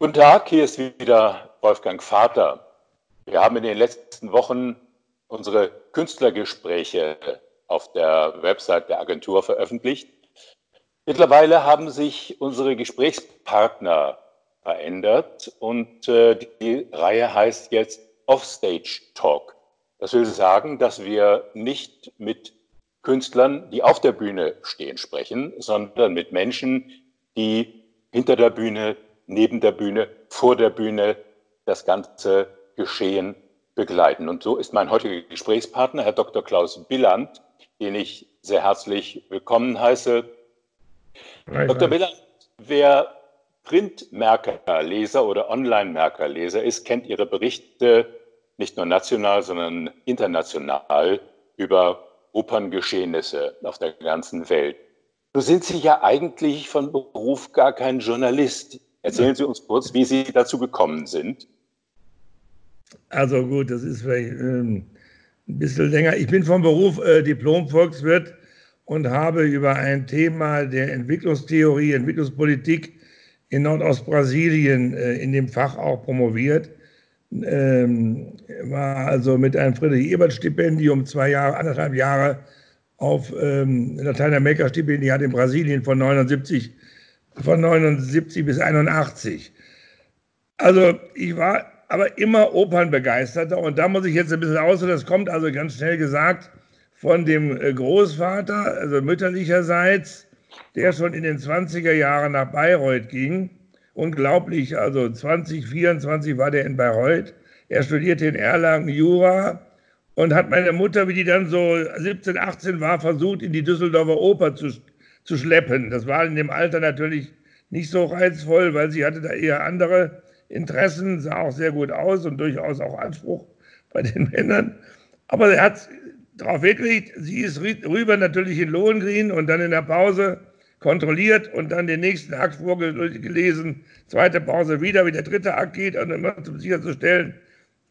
Guten Tag, hier ist wieder Wolfgang Vater. Wir haben in den letzten Wochen unsere Künstlergespräche auf der Website der Agentur veröffentlicht. Mittlerweile haben sich unsere Gesprächspartner verändert und äh, die Reihe heißt jetzt Offstage Talk. Das will sagen, dass wir nicht mit Künstlern, die auf der Bühne stehen, sprechen, sondern mit Menschen, die hinter der Bühne neben der Bühne, vor der Bühne das ganze Geschehen begleiten. Und so ist mein heutiger Gesprächspartner, Herr Dr. Klaus Billand, den ich sehr herzlich willkommen heiße. Nein, Dr. Billand, wer Printmerkerleser oder Online-Merkerleser ist, kennt Ihre Berichte nicht nur national, sondern international über Operngeschehnisse auf der ganzen Welt. Nun sind Sie ja eigentlich von Beruf gar kein Journalist. Erzählen Sie uns kurz, wie Sie dazu gekommen sind. Also gut, das ist vielleicht ähm, ein bisschen länger. Ich bin vom Beruf äh, Diplom-Volkswirt und habe über ein Thema der Entwicklungstheorie, Entwicklungspolitik in Nordostbrasilien äh, in dem Fach auch promoviert. Ähm, war also mit einem Friedrich-Ebert-Stipendium zwei Jahre, anderthalb Jahre auf ähm, Lateinamerika-Stipendiat in Brasilien von 79 von 79 bis 81. Also ich war aber immer Opernbegeisterter und da muss ich jetzt ein bisschen aus, das kommt also ganz schnell gesagt von dem äh, Großvater, also mütterlicherseits, der schon in den 20er Jahren nach Bayreuth ging. Unglaublich, also 2024 war der in Bayreuth. Er studierte in Erlangen Jura und hat meine Mutter, wie die dann so 17, 18 war, versucht, in die Düsseldorfer Oper zu zu schleppen. Das war in dem Alter natürlich nicht so reizvoll, weil sie hatte da eher andere Interessen, sah auch sehr gut aus und durchaus auch Anspruch bei den Männern. Aber er hat darauf weggelegt, sie ist rüber natürlich in Lohengrin und dann in der Pause kontrolliert und dann den nächsten Akt vorgelesen, zweite Pause wieder, wie der dritte Akt geht, und immer um sicherzustellen,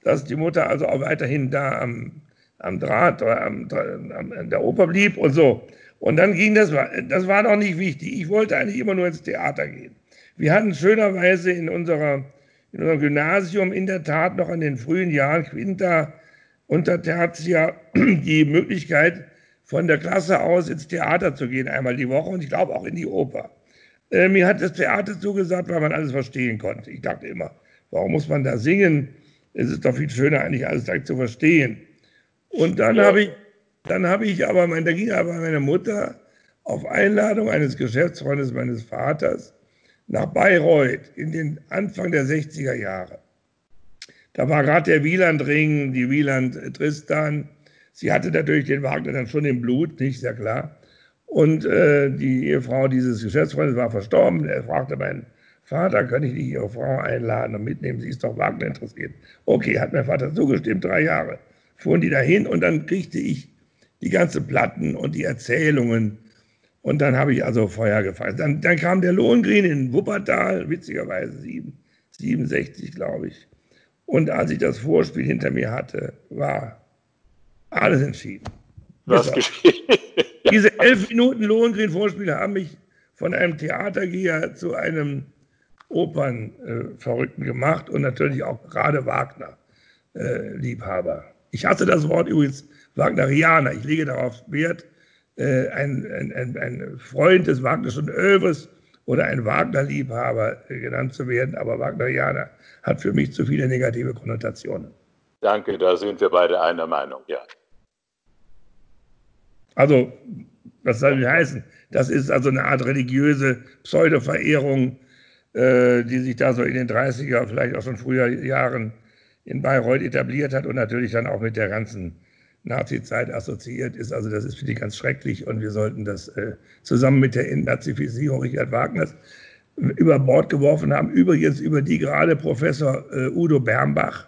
dass die Mutter also auch weiterhin da am, am Draht oder am, am, an der Oper blieb und so. Und dann ging das, das war doch nicht wichtig. Ich wollte eigentlich immer nur ins Theater gehen. Wir hatten schönerweise in, unserer, in unserem Gymnasium in der Tat noch in den frühen Jahren, Quinta und Tertia, die Möglichkeit, von der Klasse aus ins Theater zu gehen, einmal die Woche und ich glaube auch in die Oper. Äh, mir hat das Theater zugesagt, weil man alles verstehen konnte. Ich dachte immer, warum muss man da singen? Es ist doch viel schöner, eigentlich alles direkt zu verstehen. Und dann ja. habe ich dann habe ich aber, mein, da ging aber meine Mutter auf Einladung eines Geschäftsfreundes meines Vaters nach Bayreuth in den Anfang der 60er Jahre. Da war gerade der Wielandring, die Wieland Tristan. Sie hatte natürlich den Wagner dann schon im Blut, nicht sehr klar. Und äh, die Ehefrau dieses Geschäftsfreundes war verstorben. Er fragte meinen Vater, kann ich nicht Ihre Frau einladen und mitnehmen? Sie ist doch Wagner interessiert. Okay, hat mein Vater zugestimmt, drei Jahre. Fuhren die dahin und dann kriegte ich die ganzen Platten und die Erzählungen. Und dann habe ich also Feuer gefallen. Dann, dann kam der Lohengrin in Wuppertal, witzigerweise 7, 67, glaube ich. Und als ich das Vorspiel hinter mir hatte, war alles entschieden. Was geschehen? Diese elf Minuten Lohengrin-Vorspiel haben mich von einem Theatergeher zu einem Opernverrückten äh, gemacht und natürlich auch gerade Wagner-Liebhaber. Äh, ich hasse das Wort übrigens Wagnerianer. Ich lege darauf Wert, äh, ein, ein, ein, Freund des Wagnerischen Övres oder ein Wagner-Liebhaber äh, genannt zu werden, aber Wagnerianer hat für mich zu viele negative Konnotationen. Danke, da sind wir beide einer Meinung, ja. Also, was soll das heißen? Das ist also eine Art religiöse Pseudo-Verehrung, äh, die sich da so in den 30er, vielleicht auch schon früher Jahren in Bayreuth etabliert hat und natürlich dann auch mit der ganzen Nazi-Zeit assoziiert ist. Also das ist für die ganz schrecklich und wir sollten das äh, zusammen mit der Entnazifizierung Richard Wagners über Bord geworfen haben. Übrigens über die gerade Professor äh, Udo Bernbach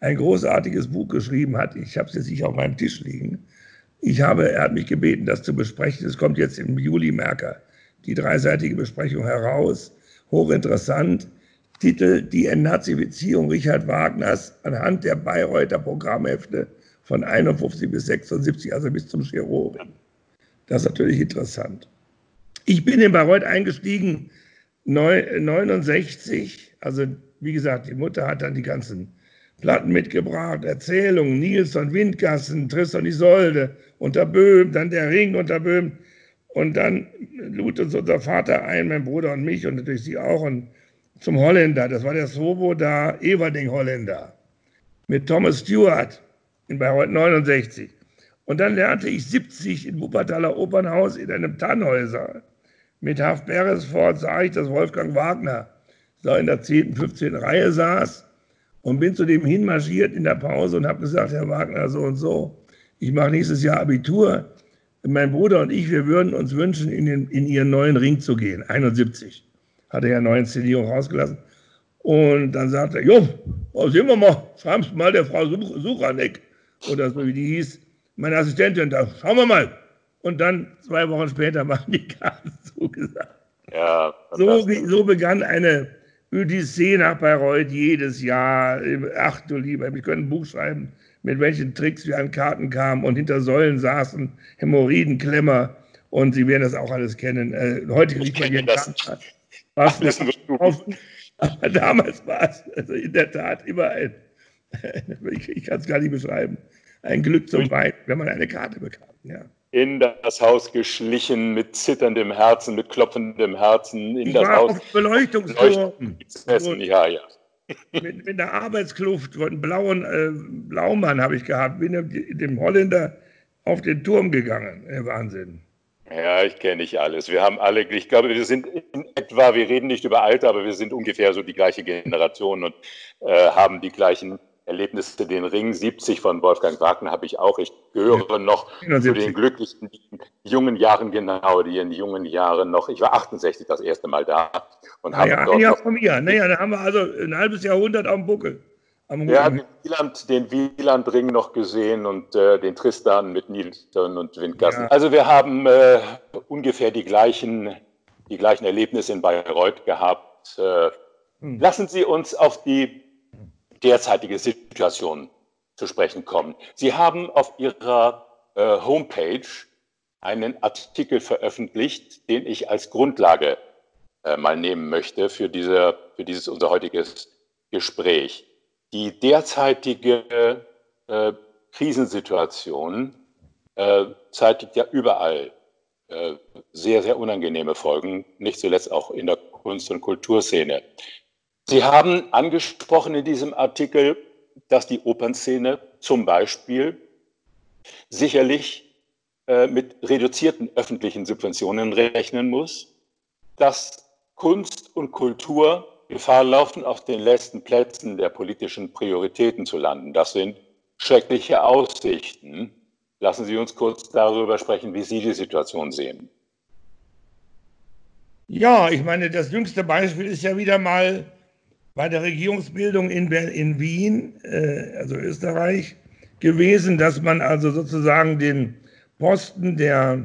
ein großartiges Buch geschrieben hat. Ich habe es jetzt nicht auf meinem Tisch liegen. Ich habe, er hat mich gebeten, das zu besprechen. Es kommt jetzt im Juli Merker die dreiseitige Besprechung heraus. Hochinteressant. Titel Die Entnazifizierung Richard Wagners anhand der Bayreuther Programmhefte von 51 bis 76, also bis zum Chirurgen. Das ist natürlich interessant. Ich bin in Bayreuth eingestiegen 69, also wie gesagt, die Mutter hat dann die ganzen Platten mitgebracht, Erzählungen, Nilsson, Windgassen, Tristan Isolde, unter Böhm, dann der Ring unter Böhm. Und dann lud uns unser Vater ein, mein Bruder und mich und natürlich sie auch, und zum Holländer. Das war der Svoboda Everding Holländer mit Thomas Stewart in Bayreuth 69. Und dann lernte ich 70 in Wuppertaler Opernhaus in einem Tannhäuser. Mit Haft Beresford sah ich, dass Wolfgang Wagner da in der 10., 15. Reihe saß und bin zu dem hinmarschiert in der Pause und habe gesagt, Herr Wagner, so und so, ich mache nächstes Jahr Abitur. Mein Bruder und ich, wir würden uns wünschen, in, den, in Ihren neuen Ring zu gehen, 71. Hat er ja neue Inszenierung rausgelassen. Und dann sagte er, jo, sehen wir mal, schreiben Sie mal der Frau Suchanek oder so wie die hieß, meine Assistentin, da schauen wir mal. Und dann zwei Wochen später machen die Karten zugesagt. Ja, so, so begann eine Odyssee nach Bayreuth jedes Jahr. Ach du Lieber, wir können ein Buch schreiben, mit welchen Tricks wir an Karten kamen und hinter Säulen saßen, Hämorrhoidenklemmer. Und Sie werden das auch alles kennen. Äh, heute kriegt man hier das. Was, auf, aber damals war es also in der Tat immer ein, ich, ich kann es gar nicht beschreiben, ein Glück zum Wein, wenn man eine Karte bekam. Ja in das Haus geschlichen mit zitterndem Herzen, mit klopfendem Herzen in ich das war Haus. Auf Beleuchtungsturm. Ja, ja. Mit, mit der Arbeitskluft von blauen äh, Blaumann habe ich gehabt, bin dem Holländer auf den Turm gegangen. Wahnsinn. Ja, ich kenne nicht alles. Wir haben alle, ich glaube, wir sind in etwa, wir reden nicht über Alter, aber wir sind ungefähr so die gleiche Generation und äh, haben die gleichen Erlebnisse, den Ring 70 von Wolfgang Wagner habe ich auch. Ich gehöre noch 71. zu den glücklichen jungen Jahren, genau, die in jungen Jahren noch, ich war 68 das erste Mal da. Und habe ja, dort ein Jahr von mir. Naja, da haben wir also ein halbes Jahrhundert am Buckel. Am ja, den Wieland, den Wieland-Ring noch gesehen und äh, den Tristan mit Nielsen und Windgassen. Ja. Also wir haben äh, ungefähr die gleichen, die gleichen Erlebnisse in Bayreuth gehabt. Äh, hm. Lassen Sie uns auf die derzeitige Situation zu sprechen kommen. Sie haben auf Ihrer äh, Homepage einen Artikel veröffentlicht, den ich als Grundlage äh, mal nehmen möchte für, diese, für dieses unser heutiges Gespräch. Die derzeitige äh, Krisensituation äh, zeitigt ja überall äh, sehr, sehr unangenehme Folgen, nicht zuletzt auch in der Kunst- und Kulturszene. Sie haben angesprochen in diesem Artikel, dass die Opernszene zum Beispiel sicherlich äh, mit reduzierten öffentlichen Subventionen rechnen muss, dass Kunst und Kultur Gefahr laufen, auf den letzten Plätzen der politischen Prioritäten zu landen. Das sind schreckliche Aussichten. Lassen Sie uns kurz darüber sprechen, wie Sie die Situation sehen. Ja, ich meine, das jüngste Beispiel ist ja wieder mal bei der Regierungsbildung in, in Wien, äh, also Österreich, gewesen, dass man also sozusagen den Posten der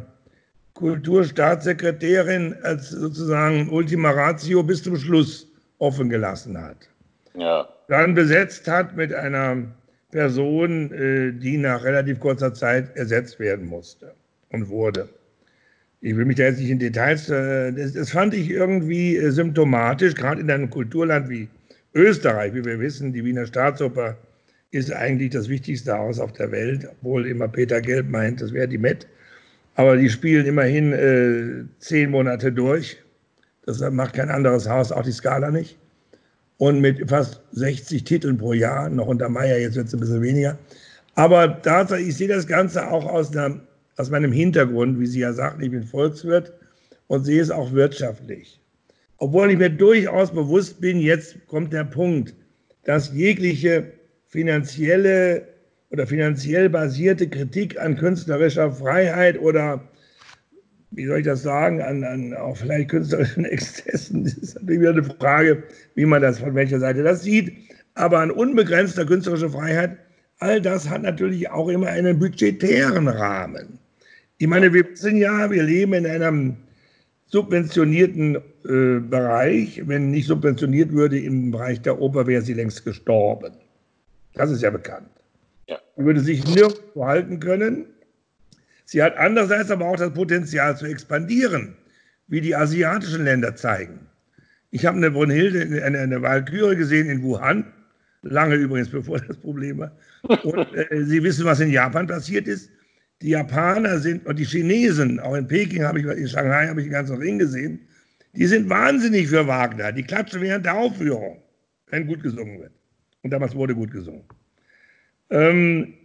Kulturstaatssekretärin als sozusagen Ultima Ratio bis zum Schluss offen gelassen hat. Ja. Dann besetzt hat mit einer Person, äh, die nach relativ kurzer Zeit ersetzt werden musste und wurde. Ich will mich da jetzt nicht in Details, äh, das, das fand ich irgendwie symptomatisch, gerade in einem Kulturland wie Österreich, wie wir wissen, die Wiener Staatsoper ist eigentlich das wichtigste Haus auf der Welt, obwohl immer Peter Gelb meint, das wäre die Met. Aber die spielen immerhin äh, zehn Monate durch. Das macht kein anderes Haus, auch die Skala nicht. Und mit fast 60 Titeln pro Jahr, noch unter Meier, jetzt wird es ein bisschen weniger. Aber tatsächlich, ich sehe das Ganze auch aus, einer, aus meinem Hintergrund, wie Sie ja sagten, ich bin Volkswirt und sehe es auch wirtschaftlich. Obwohl ich mir durchaus bewusst bin, jetzt kommt der Punkt, dass jegliche finanzielle oder finanziell basierte Kritik an künstlerischer Freiheit oder, wie soll ich das sagen, an, an auch vielleicht künstlerischen Exzessen, das ist natürlich wieder eine Frage, wie man das von welcher Seite das sieht, aber an unbegrenzter künstlerischer Freiheit, all das hat natürlich auch immer einen budgetären Rahmen. Ich meine, wir wissen ja, wir leben in einem subventionierten äh, Bereich. Wenn nicht subventioniert würde im Bereich der Oper, wäre sie längst gestorben. Das ist ja bekannt. Ja. Sie würde sich nirgendwo halten können. Sie hat andererseits aber auch das Potenzial zu expandieren, wie die asiatischen Länder zeigen. Ich habe eine Brunhilde, eine, eine Walküre gesehen in Wuhan, lange übrigens bevor das Problem war. Und äh, Sie wissen, was in Japan passiert ist. Die Japaner sind und die Chinesen, auch in Peking habe ich, in Shanghai habe ich den ganzen Ring gesehen, die sind wahnsinnig für Wagner. Die klatschen während der Aufführung, wenn gut gesungen wird. Und damals wurde gut gesungen. Ähm,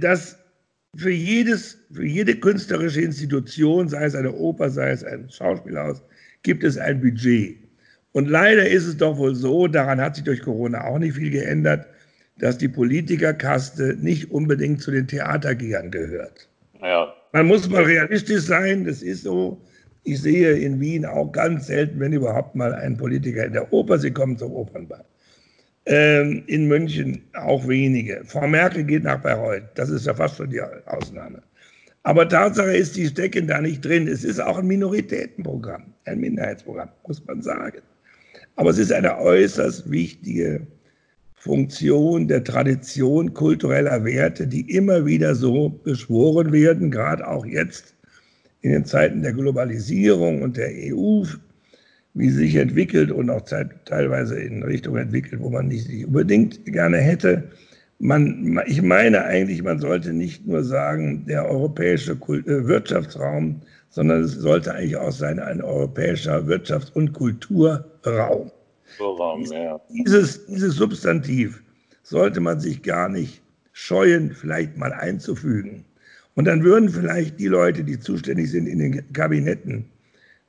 das für, jedes, für jede künstlerische Institution, sei es eine Oper, sei es ein Schauspielhaus, gibt es ein Budget. Und leider ist es doch wohl so, daran hat sich durch Corona auch nicht viel geändert, dass die Politikerkaste nicht unbedingt zu den Theatergehern gehört. Ja. Man muss mal realistisch sein, das ist so. Ich sehe in Wien auch ganz selten, wenn überhaupt mal einen Politiker in der Oper, sie kommen zum Opernball. Ähm, in München auch wenige. Frau Merkel geht nach Bayreuth, das ist ja fast schon die Ausnahme. Aber Tatsache ist, die stecken da nicht drin. Es ist auch ein Minoritätenprogramm, ein Minderheitsprogramm, muss man sagen. Aber es ist eine äußerst wichtige Funktion der Tradition kultureller Werte, die immer wieder so beschworen werden, gerade auch jetzt in den Zeiten der Globalisierung und der EU, wie sie sich entwickelt und auch teilweise in Richtung entwickelt, wo man nicht unbedingt gerne hätte. Man, ich meine eigentlich, man sollte nicht nur sagen, der europäische äh, Wirtschaftsraum, sondern es sollte eigentlich auch sein, ein europäischer Wirtschafts- und Kulturraum. Raum, ja. Dieses, dieses Substantiv sollte man sich gar nicht scheuen, vielleicht mal einzufügen. Und dann würden vielleicht die Leute, die zuständig sind in den Kabinetten,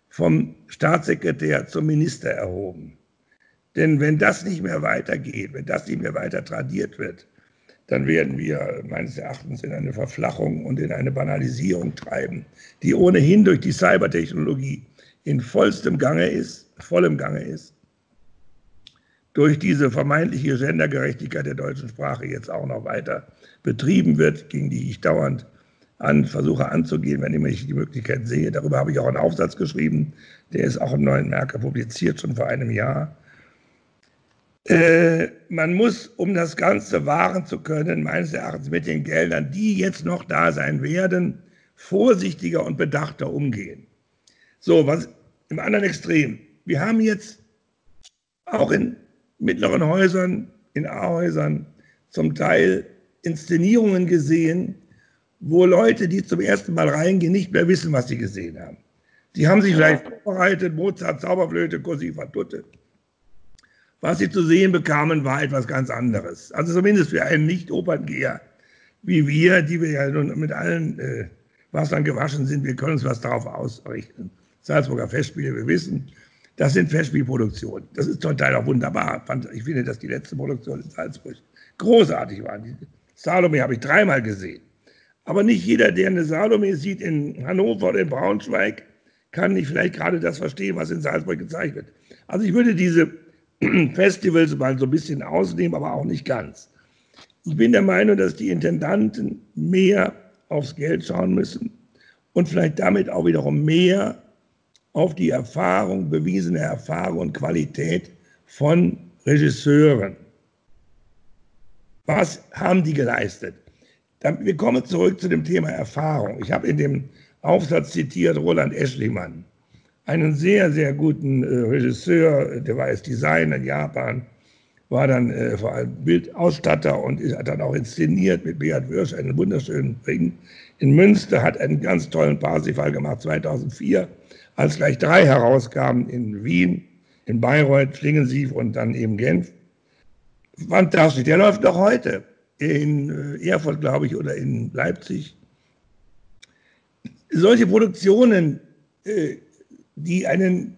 vom Staatssekretär zum Minister erhoben. Denn wenn das nicht mehr weitergeht, wenn das nicht mehr weiter tradiert wird, dann werden wir meines Erachtens in eine Verflachung und in eine Banalisierung treiben, die ohnehin durch die Cybertechnologie in vollstem Gange ist, vollem Gange ist durch diese vermeintliche Gendergerechtigkeit der deutschen Sprache jetzt auch noch weiter betrieben wird, gegen die ich dauernd an, versuche anzugehen, wenn ich die Möglichkeit sehe. Darüber habe ich auch einen Aufsatz geschrieben, der ist auch im Neuen Merker publiziert, schon vor einem Jahr. Äh, man muss, um das Ganze wahren zu können, meines Erachtens mit den Geldern, die jetzt noch da sein werden, vorsichtiger und bedachter umgehen. So, was im anderen Extrem. Wir haben jetzt auch in mittleren Häusern, in A-Häusern zum Teil Inszenierungen gesehen, wo Leute, die zum ersten Mal reingehen, nicht mehr wissen, was sie gesehen haben. Die haben sich vielleicht vorbereitet, Mozart, Zauberflöte, Così tutte. Was sie zu sehen bekamen, war etwas ganz anderes. Also zumindest für einen Nicht-Operngeher wie wir, die wir ja nun mit allen äh, Wassern gewaschen sind, wir können uns was darauf ausrichten. Salzburger Festspiele, wir wissen, das sind Festspielproduktionen. Das ist Teil auch wunderbar. Ich finde, dass die letzte Produktion in Salzburg großartig war. Salome habe ich dreimal gesehen. Aber nicht jeder, der eine Salome sieht in Hannover oder in Braunschweig, kann nicht vielleicht gerade das verstehen, was in Salzburg gezeigt wird. Also ich würde diese Festivals mal so ein bisschen ausnehmen, aber auch nicht ganz. Ich bin der Meinung, dass die Intendanten mehr aufs Geld schauen müssen und vielleicht damit auch wiederum mehr auf die Erfahrung, bewiesene Erfahrung und Qualität von Regisseuren. Was haben die geleistet? Wir kommen zurück zu dem Thema Erfahrung. Ich habe in dem Aufsatz zitiert Roland Eschlimann, einen sehr, sehr guten äh, Regisseur, der war jetzt Designer in Japan, war dann äh, vor allem Bildausstatter und hat dann auch inszeniert mit Beat Wirsch einen wunderschönen Ring in Münster, hat einen ganz tollen Parsifal gemacht 2004 als gleich drei herauskamen in Wien, in Bayreuth, Schlingensief und dann eben Genf. Fantastisch, der läuft noch heute in äh, Erfurt, glaube ich, oder in Leipzig. Solche Produktionen, äh, die einen,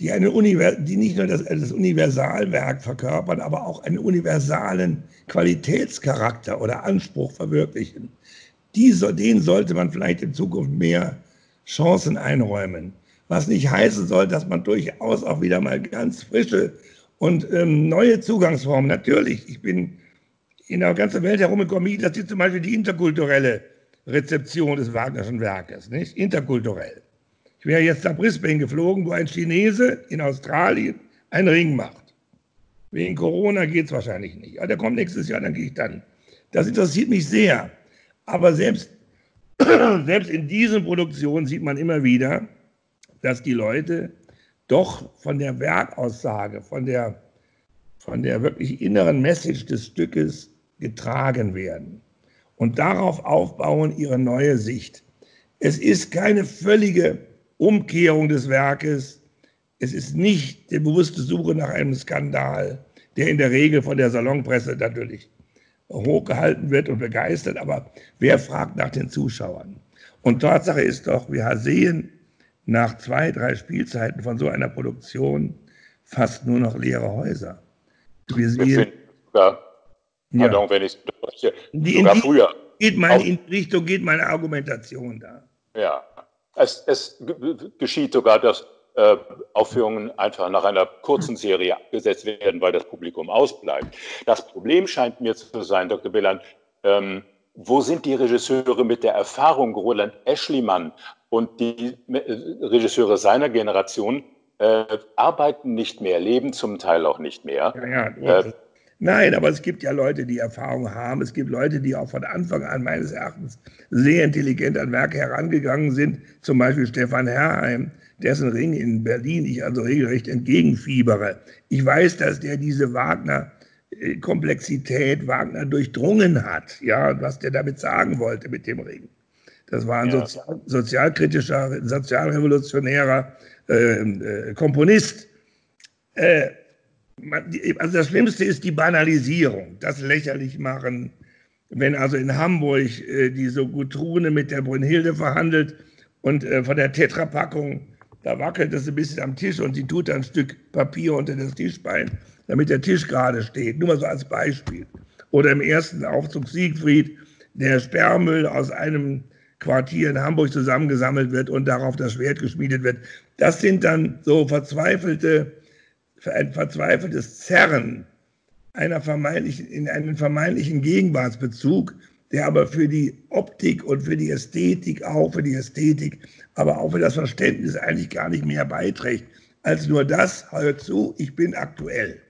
die, eine Univers die nicht nur das, das Universalwerk verkörpern, aber auch einen universalen Qualitätscharakter oder Anspruch verwirklichen, die, den sollte man vielleicht in Zukunft mehr Chancen einräumen. Was nicht heißen soll, dass man durchaus auch wieder mal ganz frische und ähm, neue Zugangsformen, natürlich, ich bin in der ganzen Welt herumgekommen, das ist zum Beispiel die interkulturelle Rezeption des Wagnerschen Werkes, nicht? Interkulturell. Ich wäre jetzt nach Brisbane geflogen, wo ein Chinese in Australien einen Ring macht. Wegen Corona geht es wahrscheinlich nicht. Aber der kommt nächstes Jahr, dann gehe ich dann. Das interessiert mich sehr. Aber selbst selbst in diesen Produktionen sieht man immer wieder, dass die Leute doch von der Werkaussage, von der, von der wirklich inneren Message des Stückes getragen werden und darauf aufbauen ihre neue Sicht. Es ist keine völlige Umkehrung des Werkes. Es ist nicht die bewusste Suche nach einem Skandal, der in der Regel von der Salonpresse natürlich hochgehalten wird und begeistert. Aber wer fragt nach den Zuschauern? Und Tatsache ist doch, wir sehen nach zwei, drei Spielzeiten von so einer Produktion fast nur noch leere Häuser. Wir sehen, sogar, pardon, ja. wenn ich die, sogar früher. Geht meine, in die Richtung geht meine Argumentation da. Ja, es, es geschieht sogar, dass äh, Aufführungen einfach nach einer kurzen Serie abgesetzt werden, weil das Publikum ausbleibt. Das Problem scheint mir zu sein, Dr. Billan, ähm, wo sind die Regisseure mit der Erfahrung, Roland Eschlimann und die äh, Regisseure seiner Generation äh, arbeiten nicht mehr, leben zum Teil auch nicht mehr. Ja, ja, äh, Nein, aber es gibt ja Leute, die Erfahrung haben. Es gibt Leute, die auch von Anfang an meines Erachtens sehr intelligent an Werke herangegangen sind. Zum Beispiel Stefan Herrheim, dessen Ring in Berlin ich also regelrecht entgegenfiebere. Ich weiß, dass der diese Wagner Komplexität Wagner durchdrungen hat, ja, was der damit sagen wollte mit dem Ring. Das war ein ja. sozial, sozialkritischer, sozialrevolutionärer äh, äh, Komponist. Äh, man, also das Schlimmste ist die Banalisierung, das lächerlich machen. Wenn also in Hamburg äh, die so Gutrune mit der Brünnhilde verhandelt und äh, von der Tetrapackung, da wackelt es ein bisschen am Tisch und sie tut ein Stück Papier unter das Tischbein damit der Tisch gerade steht. Nur mal so als Beispiel. Oder im ersten Aufzug Siegfried, der Sperrmüll aus einem Quartier in Hamburg zusammengesammelt wird und darauf das Schwert geschmiedet wird. Das sind dann so verzweifelte, ein verzweifeltes Zerren einer vermeintlichen, in einen vermeintlichen Gegenwartsbezug, der aber für die Optik und für die Ästhetik, auch für die Ästhetik, aber auch für das Verständnis eigentlich gar nicht mehr beiträgt, als nur das, hör zu, ich bin aktuell.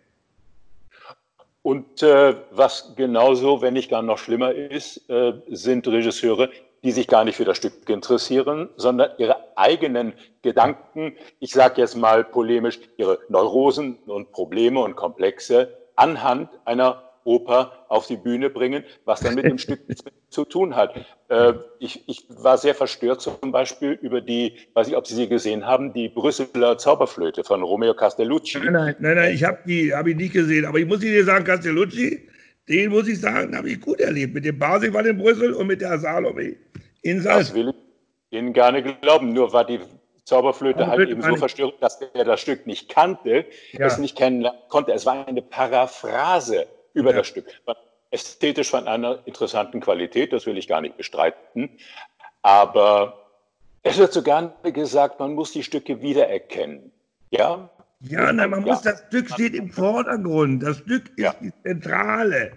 Und äh, was genauso, wenn nicht gar noch schlimmer ist, äh, sind Regisseure, die sich gar nicht für das Stück interessieren, sondern ihre eigenen Gedanken, ich sage jetzt mal polemisch, ihre Neurosen und Probleme und Komplexe anhand einer Oper auf die Bühne bringen, was dann mit dem Stück zu tun hat. Äh, ich, ich, war sehr verstört zum Beispiel über die, weiß ich, ob Sie sie gesehen haben, die Brüsseler Zauberflöte von Romeo Castellucci. Nein, nein, nein, nein ich habe die hab ich nicht gesehen. Aber ich muss Ihnen sagen, Castellucci, den muss ich sagen, habe ich gut erlebt. Mit dem Barsifal in Brüssel und mit der Salome in Salzburg. Das will ich Ihnen gerne glauben. Nur war die Zauberflöte halt eben so verstörend, dass er das Stück nicht kannte, ja. es nicht kennen konnte. Es war eine Paraphrase über ja. das Stück. Ästhetisch von einer interessanten Qualität, das will ich gar nicht bestreiten. Aber es wird so gerne gesagt, man muss die Stücke wiedererkennen. Ja? Ja, nein, man ja. muss, das Stück steht im Vordergrund. Das Stück ist ja. die Zentrale.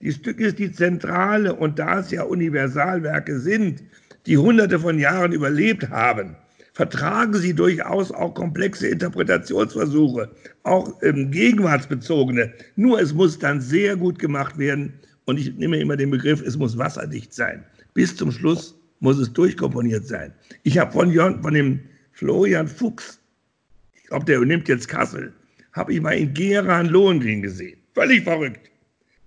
Die Stück ist die Zentrale. Und da es ja Universalwerke sind, die hunderte von Jahren überlebt haben, vertragen sie durchaus auch komplexe Interpretationsversuche, auch ähm, gegenwartsbezogene. Nur es muss dann sehr gut gemacht werden. Und ich nehme immer den Begriff, es muss wasserdicht sein. Bis zum Schluss muss es durchkomponiert sein. Ich habe von, von dem Florian Fuchs, ich glaube, der übernimmt jetzt Kassel, habe ich mal in Gera Lohengrin gesehen. Völlig verrückt.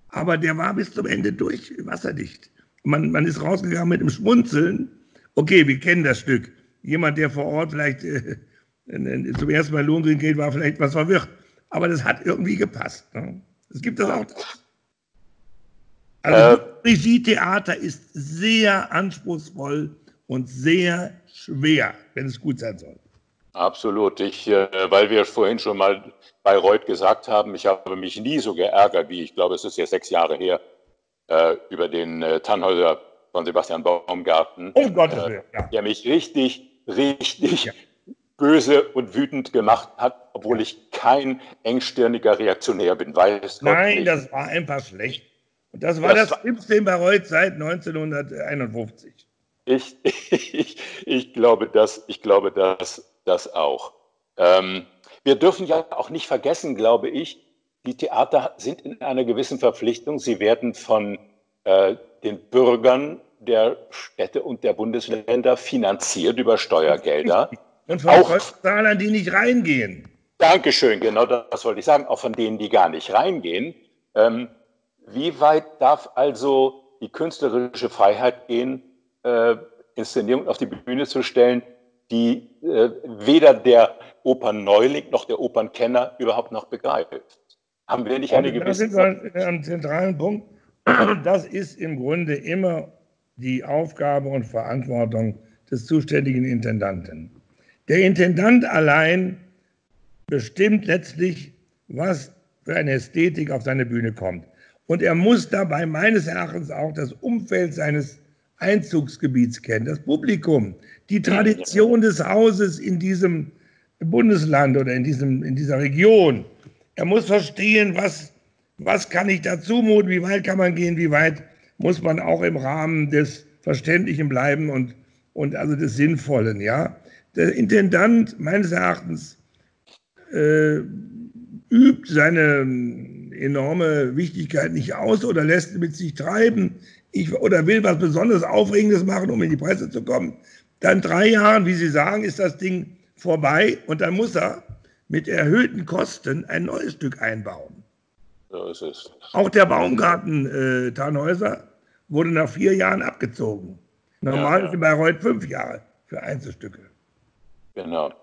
Aber der war bis zum Ende durch wasserdicht. Man, man ist rausgegangen mit dem Schmunzeln. Okay, wir kennen das Stück jemand, der vor Ort vielleicht äh, zum ersten Mal Lohngrin geht, war vielleicht etwas verwirrt. Aber das hat irgendwie gepasst. Ne? Es gibt das auch. Also äh, Regietheater ist sehr anspruchsvoll und sehr schwer, wenn es gut sein soll. Absolut. Ich, äh, weil wir vorhin schon mal bei Reut gesagt haben, ich habe mich nie so geärgert, wie ich glaube, es ist jetzt sechs Jahre her, äh, über den äh, Tannhäuser von Sebastian Baumgarten. Oh Gottes äh, Willen. Ja. Der mich richtig richtig ja. böse und wütend gemacht hat, obwohl ich kein engstirniger Reaktionär bin. Weiß Nein, nicht. das war einfach schlecht. Und das war das, das Schlimmste in Bayreuth seit 1951. Ich, ich, ich glaube das, ich glaube das, das auch. Ähm, wir dürfen ja auch nicht vergessen, glaube ich, die Theater sind in einer gewissen Verpflichtung. Sie werden von äh, den Bürgern der Städte und der Bundesländer finanziert über Steuergelder. und von Zahlern, die nicht reingehen. Dankeschön, genau das wollte ich sagen, auch von denen, die gar nicht reingehen. Ähm, wie weit darf also die künstlerische Freiheit gehen, äh, Inszenierungen auf die Bühne zu stellen, die äh, weder der Opernneuling noch der Opernkenner überhaupt noch begreift? Haben wir nicht eine gewisse... Das ist ein zentralen Punkt. Das ist im Grunde immer die Aufgabe und Verantwortung des zuständigen Intendanten. Der Intendant allein bestimmt letztlich, was für eine Ästhetik auf seine Bühne kommt. Und er muss dabei meines Erachtens auch das Umfeld seines Einzugsgebiets kennen, das Publikum, die Tradition des Hauses in diesem Bundesland oder in, diesem, in dieser Region. Er muss verstehen, was, was kann ich da zumuten, wie weit kann man gehen, wie weit muss man auch im Rahmen des Verständlichen bleiben und, und also des Sinnvollen. Ja? Der Intendant meines Erachtens äh, übt seine enorme Wichtigkeit nicht aus oder lässt mit sich treiben ich, oder will was besonders Aufregendes machen, um in die Presse zu kommen. Dann drei Jahren, wie Sie sagen, ist das Ding vorbei und dann muss er mit erhöhten Kosten ein neues Stück einbauen. So ist es. Auch der Baumgarten äh, Tannhäuser wurde nach vier Jahren abgezogen. Normal ja, ja. sind Bayreuth fünf Jahre für Einzelstücke. Genau.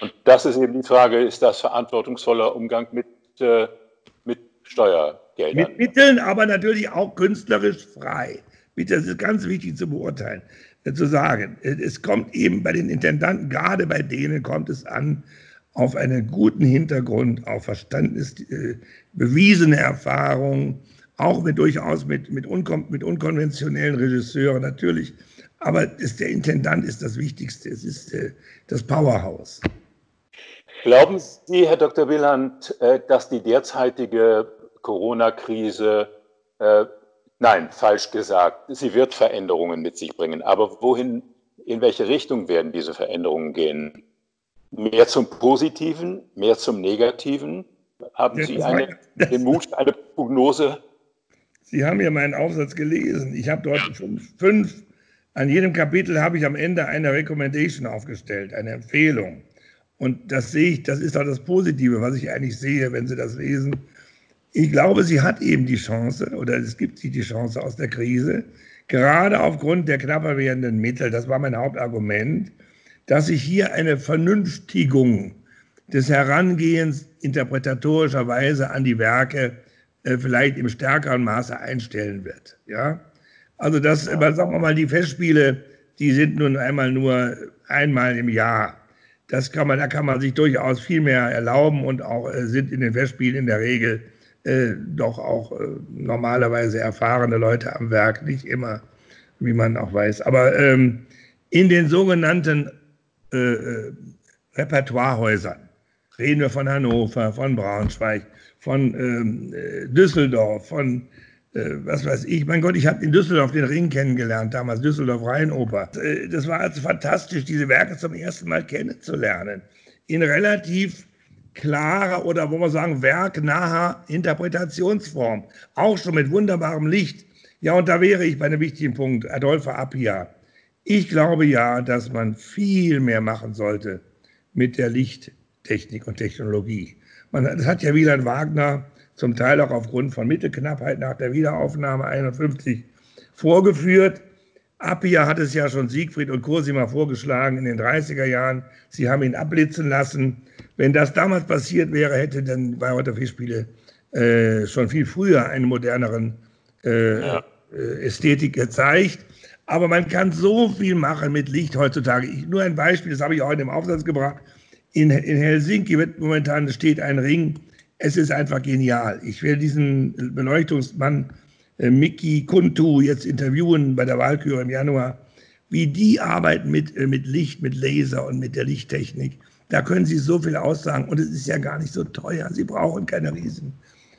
Und das ist eben die Frage, ist das verantwortungsvoller Umgang mit, äh, mit Steuergeldern? Mit Mitteln, aber natürlich auch künstlerisch frei. Das ist ganz wichtig zu beurteilen, äh, zu sagen. Es kommt eben bei den Intendanten, gerade bei denen kommt es an, auf einen guten Hintergrund, auf Verständnis, äh, bewiesene Erfahrung, auch mit durchaus mit, mit, unkon mit unkonventionellen Regisseuren natürlich. Aber ist, der Intendant ist das Wichtigste, es ist äh, das Powerhouse. Glauben Sie, Herr Dr. Wieland, äh, dass die derzeitige Corona-Krise, äh, nein, falsch gesagt, sie wird Veränderungen mit sich bringen. Aber wohin, in welche Richtung werden diese Veränderungen gehen? Mehr zum Positiven, mehr zum Negativen? Haben Sie eine, den Mut, eine Prognose Sie haben ja meinen Aufsatz gelesen. Ich habe dort schon fünf, an jedem Kapitel habe ich am Ende eine Recommendation aufgestellt, eine Empfehlung. Und das sehe ich, das ist auch das Positive, was ich eigentlich sehe, wenn Sie das lesen. Ich glaube, sie hat eben die Chance, oder es gibt sich die Chance aus der Krise, gerade aufgrund der knapper werdenden Mittel, das war mein Hauptargument, dass sich hier eine Vernünftigung des Herangehens interpretatorischerweise an die Werke äh, vielleicht im stärkeren Maße einstellen wird. Ja? Also das, ja. sagen wir mal, die Festspiele, die sind nun einmal nur einmal im Jahr. Das kann man, da kann man sich durchaus viel mehr erlauben und auch äh, sind in den Festspielen in der Regel äh, doch auch äh, normalerweise erfahrene Leute am Werk, nicht immer, wie man auch weiß. Aber ähm, in den sogenannten äh, Repertoirehäusern, reden wir von Hannover, von Braunschweig, von ähm, äh, Düsseldorf, von äh, was weiß ich. Mein Gott, ich habe in Düsseldorf den Ring kennengelernt, damals Düsseldorf Rheinoper. Äh, das war also fantastisch, diese Werke zum ersten Mal kennenzulernen. In relativ klarer oder wo wir sagen, werknaher Interpretationsform. Auch schon mit wunderbarem Licht. Ja, und da wäre ich bei einem wichtigen Punkt, Adolphe Appia. Ich glaube ja, dass man viel mehr machen sollte mit der Lichttechnik und Technologie. Man, das hat ja Wieland Wagner zum Teil auch aufgrund von Mittelknappheit nach der Wiederaufnahme 51 vorgeführt. Appia hat es ja schon Siegfried und Cosima vorgeschlagen in den 30er Jahren. Sie haben ihn abblitzen lassen. Wenn das damals passiert wäre, hätte dann Bayreuther Fischspiele äh, schon viel früher einen moderneren äh, ja. Äh, Ästhetik gezeigt. Aber man kann so viel machen mit Licht heutzutage. Ich, nur ein Beispiel, das habe ich auch in dem Aufsatz gebracht. In, in Helsinki wird momentan steht ein Ring. Es ist einfach genial. Ich will diesen Beleuchtungsmann äh, Miki Kuntu jetzt interviewen bei der Wahlküre im Januar, wie die arbeiten mit, äh, mit Licht, mit Laser und mit der Lichttechnik. Da können Sie so viel aussagen und es ist ja gar nicht so teuer. Sie brauchen keine riesen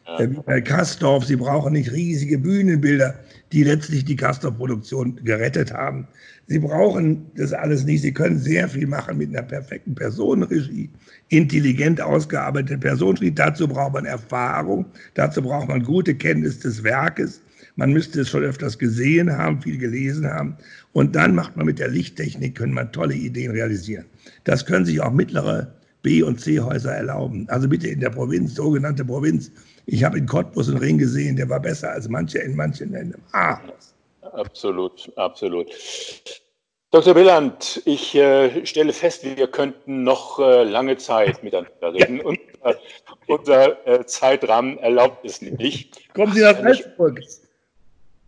äh, wie bei Kastorf, Sie brauchen nicht riesige Bühnenbilder, die letztlich die Kastorf-Produktion gerettet haben. Sie brauchen das alles nicht. Sie können sehr viel machen mit einer perfekten Personenregie, intelligent ausgearbeitete Personenregie. Dazu braucht man Erfahrung, dazu braucht man gute Kenntnis des Werkes Man müsste es schon öfters gesehen haben, viel gelesen haben. Und dann macht man mit der Lichttechnik, können man tolle Ideen realisieren. Das können sich auch mittlere B- und C-Häuser erlauben. Also bitte in der Provinz, sogenannte Provinz. Ich habe in Cottbus einen Ring gesehen, der war besser als manche in manchen Ländern. Ah. Absolut, absolut. Dr. Billand, ich äh, stelle fest, wir könnten noch äh, lange Zeit miteinander reden. Ja. Und, äh, unser äh, Zeitrahmen erlaubt es nicht. Kommen Sie nach Salzburg.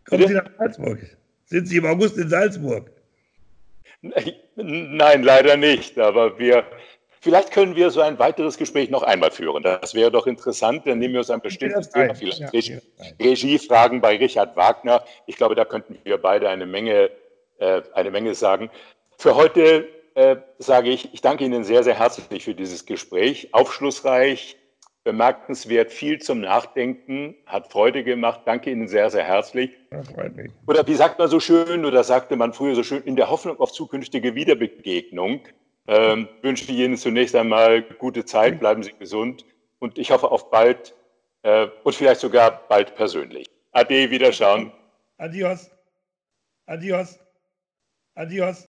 Kommen Sie nach Salzburg. Sind Sie im August in Salzburg? Nein, leider nicht. Aber wir, vielleicht können wir so ein weiteres Gespräch noch einmal führen. Das wäre doch interessant. Dann nehmen wir uns ein bestimmtes Thema, vielleicht ja, Regiefragen bei Richard Wagner. Ich glaube, da könnten wir beide eine Menge, äh, eine Menge sagen. Für heute äh, sage ich, ich danke Ihnen sehr, sehr herzlich für dieses Gespräch. Aufschlussreich, bemerkenswert, viel zum Nachdenken, hat Freude gemacht. Danke Ihnen sehr, sehr herzlich. Oder wie sagt man so schön, oder sagte man früher so schön, in der Hoffnung auf zukünftige Wiederbegegnung ähm, wünsche Ihnen zunächst einmal gute Zeit, bleiben Sie gesund und ich hoffe auf bald äh, und vielleicht sogar bald persönlich. Ade, Wiederschauen. Adios. Adios. Adios.